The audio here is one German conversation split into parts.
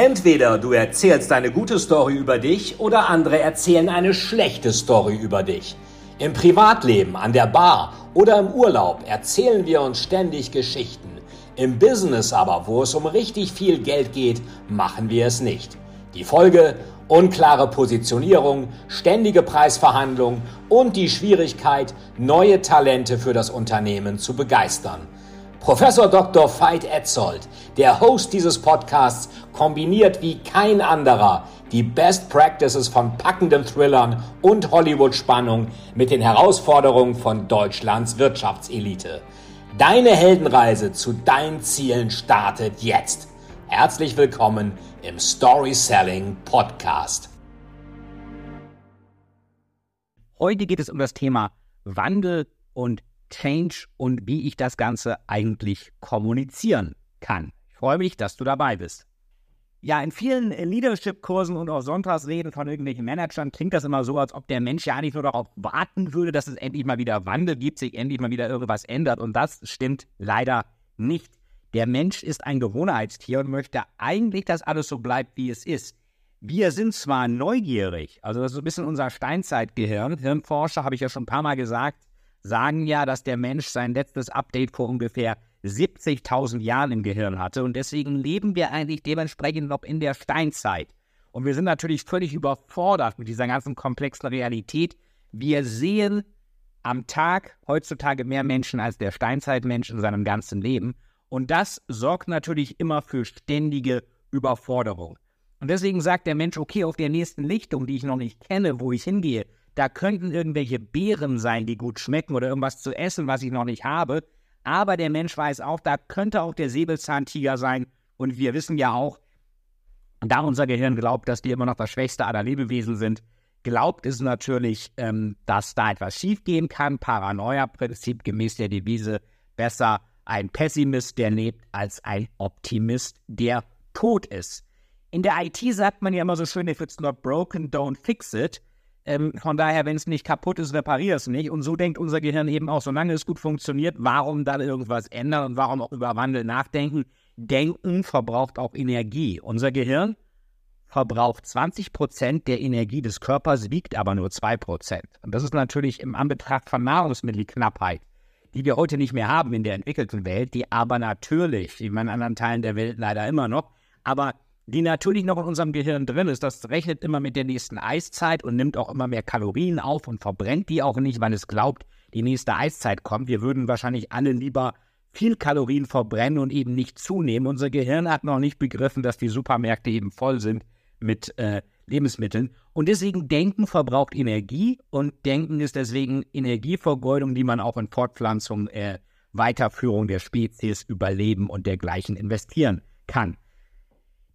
Entweder du erzählst eine gute Story über dich oder andere erzählen eine schlechte Story über dich. Im Privatleben, an der Bar oder im Urlaub erzählen wir uns ständig Geschichten. Im Business aber, wo es um richtig viel Geld geht, machen wir es nicht. Die Folge? Unklare Positionierung, ständige Preisverhandlungen und die Schwierigkeit, neue Talente für das Unternehmen zu begeistern. Professor Dr. Veit Etzold, der Host dieses Podcasts, kombiniert wie kein anderer die Best Practices von packenden Thrillern und Hollywood-Spannung mit den Herausforderungen von Deutschlands Wirtschaftselite. Deine Heldenreise zu deinen Zielen startet jetzt. Herzlich willkommen im Story Selling Podcast. Heute geht es um das Thema Wandel und Change und wie ich das Ganze eigentlich kommunizieren kann. Ich freue mich, dass du dabei bist. Ja, in vielen Leadership-Kursen und auch Sonntagsreden von irgendwelchen Managern klingt das immer so, als ob der Mensch ja eigentlich nur darauf warten würde, dass es endlich mal wieder Wandel gibt, sich endlich mal wieder irgendwas ändert. Und das stimmt leider nicht. Der Mensch ist ein Gewohnheitstier und möchte eigentlich, dass alles so bleibt, wie es ist. Wir sind zwar neugierig, also das ist ein bisschen unser Steinzeitgehirn. Hirnforscher, habe ich ja schon ein paar Mal gesagt, sagen ja, dass der Mensch sein letztes Update vor ungefähr 70.000 Jahren im Gehirn hatte und deswegen leben wir eigentlich dementsprechend noch in der Steinzeit. Und wir sind natürlich völlig überfordert mit dieser ganzen komplexen Realität. Wir sehen am Tag heutzutage mehr Menschen als der Steinzeitmensch in seinem ganzen Leben. Und das sorgt natürlich immer für ständige Überforderung. Und deswegen sagt der Mensch, okay, auf der nächsten Lichtung, die ich noch nicht kenne, wo ich hingehe, da könnten irgendwelche Beeren sein, die gut schmecken oder irgendwas zu essen, was ich noch nicht habe. Aber der Mensch weiß auch, da könnte auch der Säbelzahntiger sein. Und wir wissen ja auch, da unser Gehirn glaubt, dass die immer noch das Schwächste aller Lebewesen sind, glaubt es natürlich, ähm, dass da etwas schiefgehen kann. Paranoia-Prinzip gemäß der Devise, besser ein Pessimist, der lebt, als ein Optimist, der tot ist. In der IT sagt man ja immer so schön, if it's not broken, don't fix it. Ähm, von daher, wenn es nicht kaputt ist, reparier es nicht. Und so denkt unser Gehirn eben auch, solange es gut funktioniert, warum dann irgendwas ändern und warum auch über Wandel nachdenken? Denken verbraucht auch Energie. Unser Gehirn verbraucht 20 Prozent der Energie des Körpers, wiegt aber nur 2 Prozent. Und das ist natürlich im Anbetracht von Nahrungsmittelknappheit, die wir heute nicht mehr haben in der entwickelten Welt, die aber natürlich, in anderen Teilen der Welt leider immer noch, aber die natürlich noch in unserem Gehirn drin ist. Das rechnet immer mit der nächsten Eiszeit und nimmt auch immer mehr Kalorien auf und verbrennt die auch nicht, weil es glaubt, die nächste Eiszeit kommt. Wir würden wahrscheinlich alle lieber viel Kalorien verbrennen und eben nicht zunehmen. Unser Gehirn hat noch nicht begriffen, dass die Supermärkte eben voll sind mit äh, Lebensmitteln. Und deswegen Denken verbraucht Energie und Denken ist deswegen Energievergeudung, die man auch in Fortpflanzung, äh, Weiterführung der Spezies, Überleben und dergleichen investieren kann.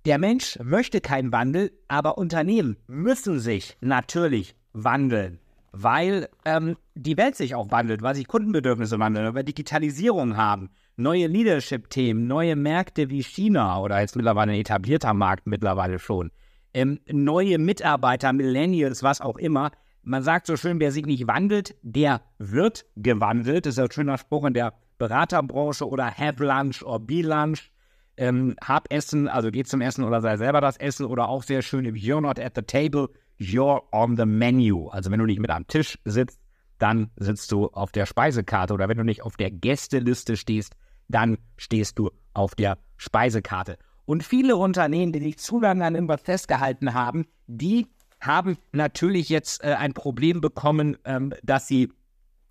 Der Mensch möchte keinen Wandel, aber Unternehmen müssen sich natürlich wandeln, weil ähm, die Welt sich auch wandelt, weil sich Kundenbedürfnisse wandeln, weil wir Digitalisierung haben, neue Leadership-Themen, neue Märkte wie China oder jetzt mittlerweile ein etablierter Markt mittlerweile schon, ähm, neue Mitarbeiter, Millennials, was auch immer. Man sagt so schön, wer sich nicht wandelt, der wird gewandelt. Das ist ein schöner Spruch in der Beraterbranche oder have lunch or be lunch ähm, hab Essen, also geh zum Essen oder sei selber das Essen oder auch sehr schön, if you're not at the table, you're on the menu. Also wenn du nicht mit am Tisch sitzt, dann sitzt du auf der Speisekarte oder wenn du nicht auf der Gästeliste stehst, dann stehst du auf der Speisekarte. Und viele Unternehmen, die sich zu lange an irgendwas festgehalten haben, die haben natürlich jetzt äh, ein Problem bekommen, ähm, dass sie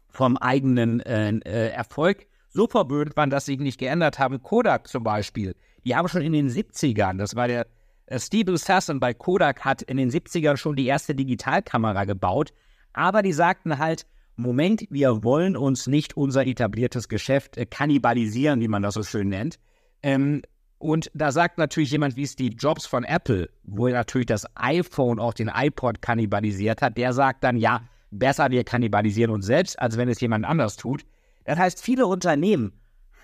vom eigenen äh, äh, Erfolg so verwöhnt waren, dass sie nicht geändert haben. Kodak zum Beispiel, die haben schon in den 70ern, das war der äh, Steve Sasson bei Kodak, hat in den 70ern schon die erste Digitalkamera gebaut. Aber die sagten halt, Moment, wir wollen uns nicht unser etabliertes Geschäft äh, kannibalisieren, wie man das so schön nennt. Ähm, und da sagt natürlich jemand wie Steve Jobs von Apple, wo er natürlich das iPhone, auch den iPod kannibalisiert hat, der sagt dann, ja, besser wir kannibalisieren uns selbst, als wenn es jemand anders tut. Das heißt, viele Unternehmen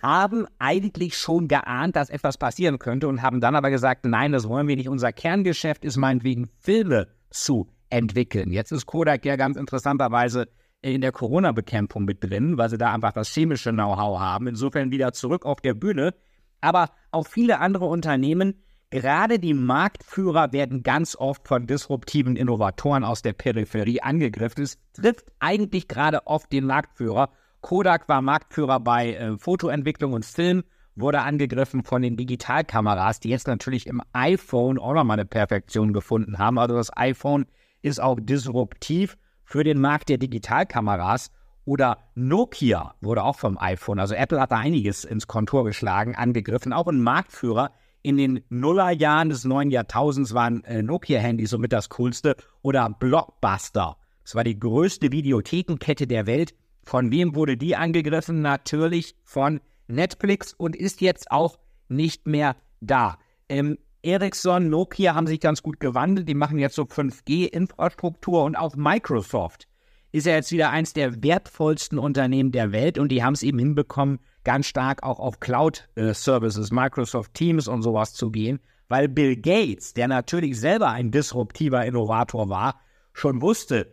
haben eigentlich schon geahnt, dass etwas passieren könnte und haben dann aber gesagt, nein, das wollen wir nicht. Unser Kerngeschäft ist meinetwegen Filme zu entwickeln. Jetzt ist Kodak ja ganz interessanterweise in der Corona-Bekämpfung mit drin, weil sie da einfach das chemische Know-how haben. Insofern wieder zurück auf der Bühne. Aber auch viele andere Unternehmen, Gerade die Marktführer werden ganz oft von disruptiven Innovatoren aus der Peripherie angegriffen. Es trifft eigentlich gerade oft den Marktführer. Kodak war Marktführer bei äh, Fotoentwicklung und Film, wurde angegriffen von den Digitalkameras, die jetzt natürlich im iPhone auch nochmal eine Perfektion gefunden haben. Also das iPhone ist auch disruptiv für den Markt der Digitalkameras. Oder Nokia wurde auch vom iPhone, also Apple hat da einiges ins Kontor geschlagen, angegriffen. Auch ein Marktführer in den Nullerjahren des neuen Jahrtausends waren äh, Nokia-Handys somit das coolste. Oder Blockbuster. Das war die größte Videothekenkette der Welt. Von wem wurde die angegriffen? Natürlich von Netflix und ist jetzt auch nicht mehr da. Ähm, Ericsson, Nokia haben sich ganz gut gewandelt. Die machen jetzt so 5G-Infrastruktur und auch Microsoft ist ja jetzt wieder eins der wertvollsten Unternehmen der Welt und die haben es eben hinbekommen, ganz stark auch auf Cloud-Services, Microsoft Teams und sowas zu gehen, weil Bill Gates, der natürlich selber ein disruptiver Innovator war, schon wusste,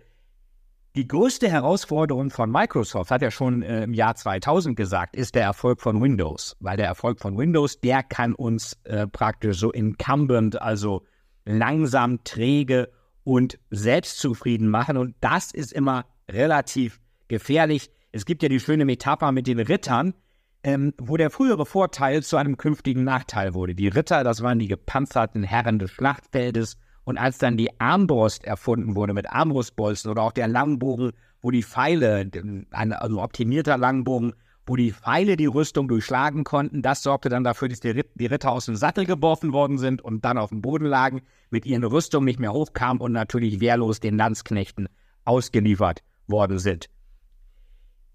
die größte Herausforderung von Microsoft, hat er schon äh, im Jahr 2000 gesagt, ist der Erfolg von Windows. Weil der Erfolg von Windows, der kann uns äh, praktisch so incumbent, also langsam, träge und selbstzufrieden machen. Und das ist immer relativ gefährlich. Es gibt ja die schöne Metapher mit den Rittern, ähm, wo der frühere Vorteil zu einem künftigen Nachteil wurde. Die Ritter, das waren die gepanzerten Herren des Schlachtfeldes. Und als dann die Armbrust erfunden wurde mit Armbrustbolzen oder auch der Langbogen, wo die Pfeile, ein also optimierter Langbogen, wo die Pfeile die Rüstung durchschlagen konnten. Das sorgte dann dafür, dass die, Ritter aus dem Sattel geworfen worden sind und dann auf dem Boden lagen, mit ihren Rüstungen nicht mehr hochkamen und natürlich wehrlos den Landsknechten ausgeliefert worden sind.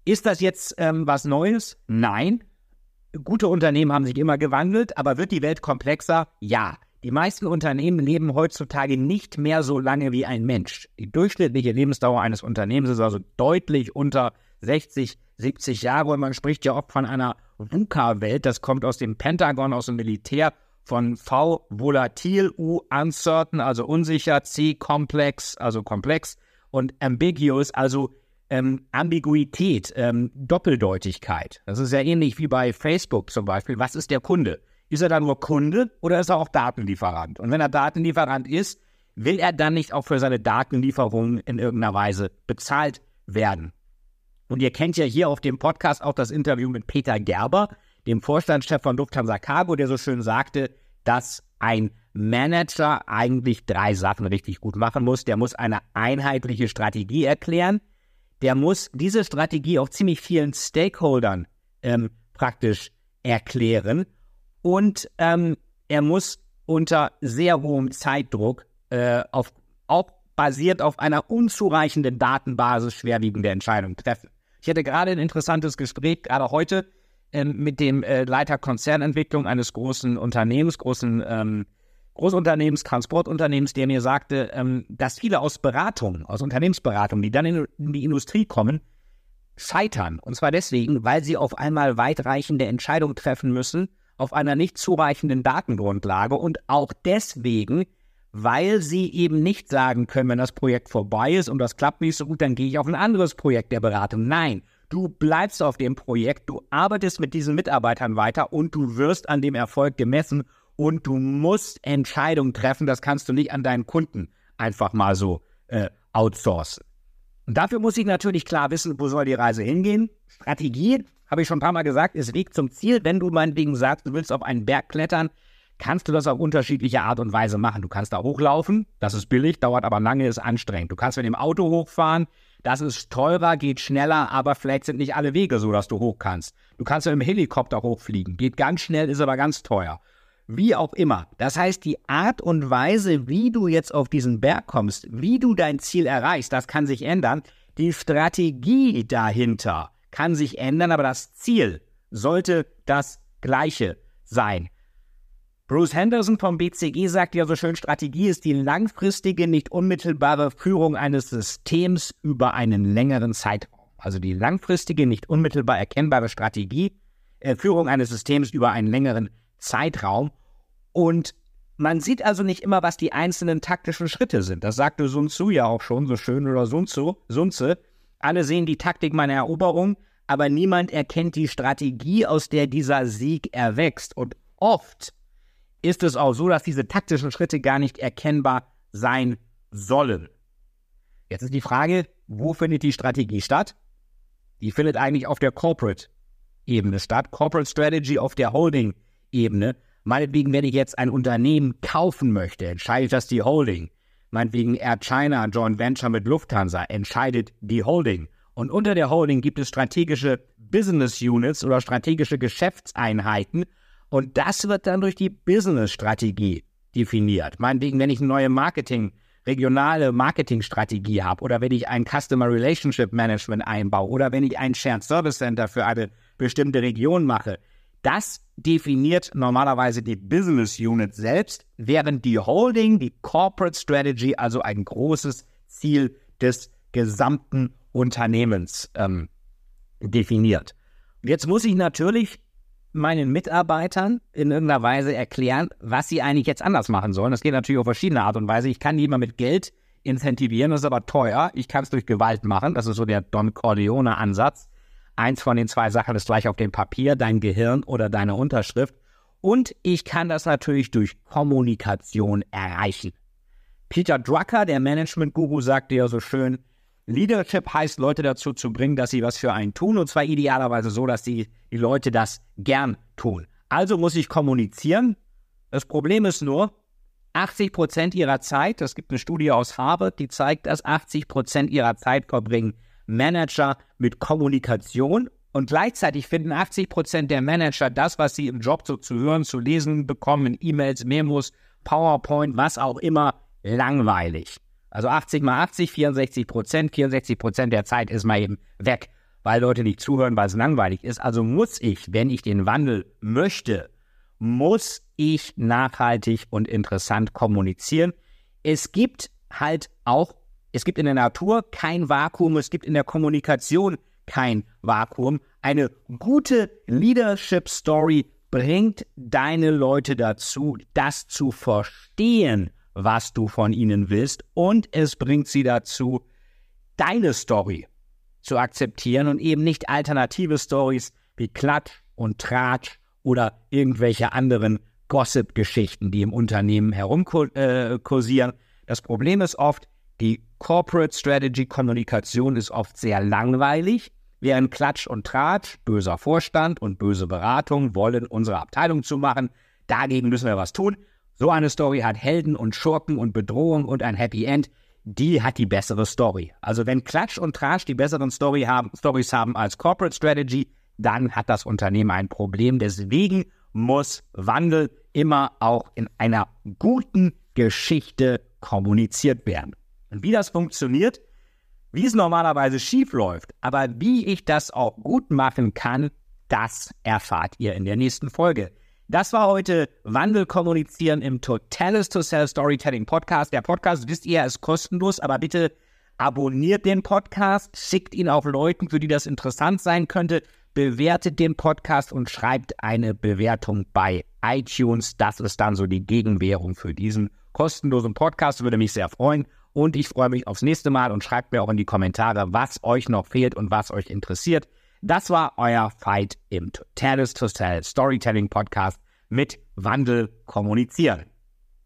Ist das jetzt ähm, was Neues? Nein. Gute Unternehmen haben sich immer gewandelt, aber wird die Welt komplexer? Ja. Die meisten Unternehmen leben heutzutage nicht mehr so lange wie ein Mensch. Die durchschnittliche Lebensdauer eines Unternehmens ist also deutlich unter 60, 70 Jahre und man spricht ja oft von einer VUCA-Welt. Das kommt aus dem Pentagon, aus dem Militär, von V volatil, U uncertain, also unsicher, C komplex, also komplex und ambiguous, also ähm, Ambiguität, ähm, Doppeldeutigkeit. Das ist ja ähnlich wie bei Facebook zum Beispiel. Was ist der Kunde? Ist er da nur Kunde oder ist er auch Datenlieferant? Und wenn er Datenlieferant ist, will er dann nicht auch für seine Datenlieferungen in irgendeiner Weise bezahlt werden? Und ihr kennt ja hier auf dem Podcast auch das Interview mit Peter Gerber, dem Vorstandschef von Lufthansa Cargo, der so schön sagte, dass ein Manager eigentlich drei Sachen richtig gut machen muss. Der muss eine einheitliche Strategie erklären. Der muss diese Strategie auch ziemlich vielen Stakeholdern ähm, praktisch erklären. Und ähm, er muss unter sehr hohem Zeitdruck äh, auf, auch basiert auf einer unzureichenden Datenbasis schwerwiegende Entscheidungen treffen. Ich hatte gerade ein interessantes Gespräch, gerade heute, ähm, mit dem äh, Leiter Konzernentwicklung eines großen Unternehmens, großen ähm, Großunternehmens, Transportunternehmens, der mir sagte, ähm, dass viele aus Beratung, aus Unternehmensberatung, die dann in, in die Industrie kommen, scheitern. Und zwar deswegen, weil sie auf einmal weitreichende Entscheidungen treffen müssen, auf einer nicht zureichenden Datengrundlage und auch deswegen, weil sie eben nicht sagen können, wenn das Projekt vorbei ist und das klappt nicht so gut, dann gehe ich auf ein anderes Projekt der Beratung. Nein, du bleibst auf dem Projekt, du arbeitest mit diesen Mitarbeitern weiter und du wirst an dem Erfolg gemessen und du musst Entscheidungen treffen. Das kannst du nicht an deinen Kunden einfach mal so äh, outsourcen. Und dafür muss ich natürlich klar wissen, wo soll die Reise hingehen. Strategie, habe ich schon ein paar Mal gesagt, ist Weg zum Ziel. Wenn du meinetwegen sagst, du willst auf einen Berg klettern, kannst du das auf unterschiedliche Art und Weise machen. Du kannst da hochlaufen, das ist billig, dauert aber lange, ist anstrengend. Du kannst mit dem Auto hochfahren, das ist teurer, geht schneller, aber vielleicht sind nicht alle Wege so, dass du hoch kannst. Du kannst mit dem Helikopter hochfliegen, geht ganz schnell, ist aber ganz teuer. Wie auch immer. Das heißt, die Art und Weise, wie du jetzt auf diesen Berg kommst, wie du dein Ziel erreichst, das kann sich ändern. Die Strategie dahinter kann sich ändern, aber das Ziel sollte das gleiche sein. Bruce Henderson vom BCG sagt ja so schön, Strategie ist die langfristige, nicht unmittelbare Führung eines Systems über einen längeren Zeitraum. Also die langfristige, nicht unmittelbar erkennbare Strategie, äh, Führung eines Systems über einen längeren Zeitraum. Und man sieht also nicht immer, was die einzelnen taktischen Schritte sind. Das sagte Sun Tzu ja auch schon so schön oder Sun Tzu. Sun Tzu. Alle sehen die Taktik meiner Eroberung, aber niemand erkennt die Strategie, aus der dieser Sieg erwächst. Und oft ist es auch so, dass diese taktischen Schritte gar nicht erkennbar sein sollen. Jetzt ist die Frage, wo findet die Strategie statt? Die findet eigentlich auf der Corporate-Ebene statt. Corporate Strategy auf der Holding-Ebene. Meinetwegen, wenn ich jetzt ein Unternehmen kaufen möchte, entscheidet das die Holding. Meinetwegen Air China, Joint Venture mit Lufthansa, entscheidet die Holding. Und unter der Holding gibt es strategische Business Units oder strategische Geschäftseinheiten. Und das wird dann durch die Business-Strategie definiert. Meinetwegen, wenn ich eine neue Marketing- regionale Marketingstrategie habe oder wenn ich ein Customer Relationship Management einbaue oder wenn ich ein Shared Service Center für eine bestimmte Region mache. Das definiert normalerweise die Business Unit selbst, während die Holding, die Corporate Strategy, also ein großes Ziel des gesamten Unternehmens ähm, definiert. Jetzt muss ich natürlich meinen Mitarbeitern in irgendeiner Weise erklären, was sie eigentlich jetzt anders machen sollen. Das geht natürlich auf verschiedene Art und Weise. Ich kann die mit Geld incentivieren, das ist aber teuer. Ich kann es durch Gewalt machen. Das ist so der Don Corleone-Ansatz. Eins von den zwei Sachen ist gleich auf dem Papier, dein Gehirn oder deine Unterschrift. Und ich kann das natürlich durch Kommunikation erreichen. Peter Drucker, der Management-Guru, sagte ja so schön, Leadership heißt, Leute dazu zu bringen, dass sie was für einen tun, und zwar idealerweise so, dass die, die Leute das gern tun. Also muss ich kommunizieren. Das Problem ist nur, 80 Prozent ihrer Zeit, es gibt eine Studie aus Harvard, die zeigt, dass 80 Prozent ihrer Zeit verbringen Manager mit Kommunikation und gleichzeitig finden 80 Prozent der Manager das, was sie im Job so zu hören, zu lesen bekommen, E-Mails, Memos, PowerPoint, was auch immer, langweilig. Also 80 mal 80, 64 Prozent, 64 Prozent der Zeit ist mal eben weg, weil Leute nicht zuhören, weil es langweilig ist. Also muss ich, wenn ich den Wandel möchte, muss ich nachhaltig und interessant kommunizieren. Es gibt halt auch, es gibt in der Natur kein Vakuum, es gibt in der Kommunikation kein Vakuum. Eine gute Leadership Story bringt deine Leute dazu, das zu verstehen, was du von ihnen willst und es bringt sie dazu, deine Story zu akzeptieren und eben nicht alternative Stories wie Klatsch und Tratsch oder irgendwelche anderen Gossip-Geschichten, die im Unternehmen herumkursieren. Äh, das Problem ist oft, die Corporate Strategy Kommunikation ist oft sehr langweilig, während Klatsch und Tratsch, böser Vorstand und böse Beratung wollen, unsere Abteilung zu machen. Dagegen müssen wir was tun. So eine Story hat Helden und Schurken und Bedrohung und ein Happy End. Die hat die bessere Story. Also wenn Klatsch und Trash die besseren Story haben, Stories haben als Corporate Strategy, dann hat das Unternehmen ein Problem. Deswegen muss Wandel immer auch in einer guten Geschichte kommuniziert werden. Und wie das funktioniert, wie es normalerweise schief läuft, aber wie ich das auch gut machen kann, das erfahrt ihr in der nächsten Folge. Das war heute Wandel kommunizieren im Totalis to Sell Storytelling Podcast. Der Podcast, wisst ihr, ist kostenlos, aber bitte abonniert den Podcast, schickt ihn auf Leuten, für die das interessant sein könnte, bewertet den Podcast und schreibt eine Bewertung bei iTunes. Das ist dann so die Gegenwährung für diesen kostenlosen Podcast. Würde mich sehr freuen. Und ich freue mich aufs nächste Mal und schreibt mir auch in die Kommentare, was euch noch fehlt und was euch interessiert. Das war euer Fight im Tales to Tell Storytelling Podcast mit Wandel kommunizieren.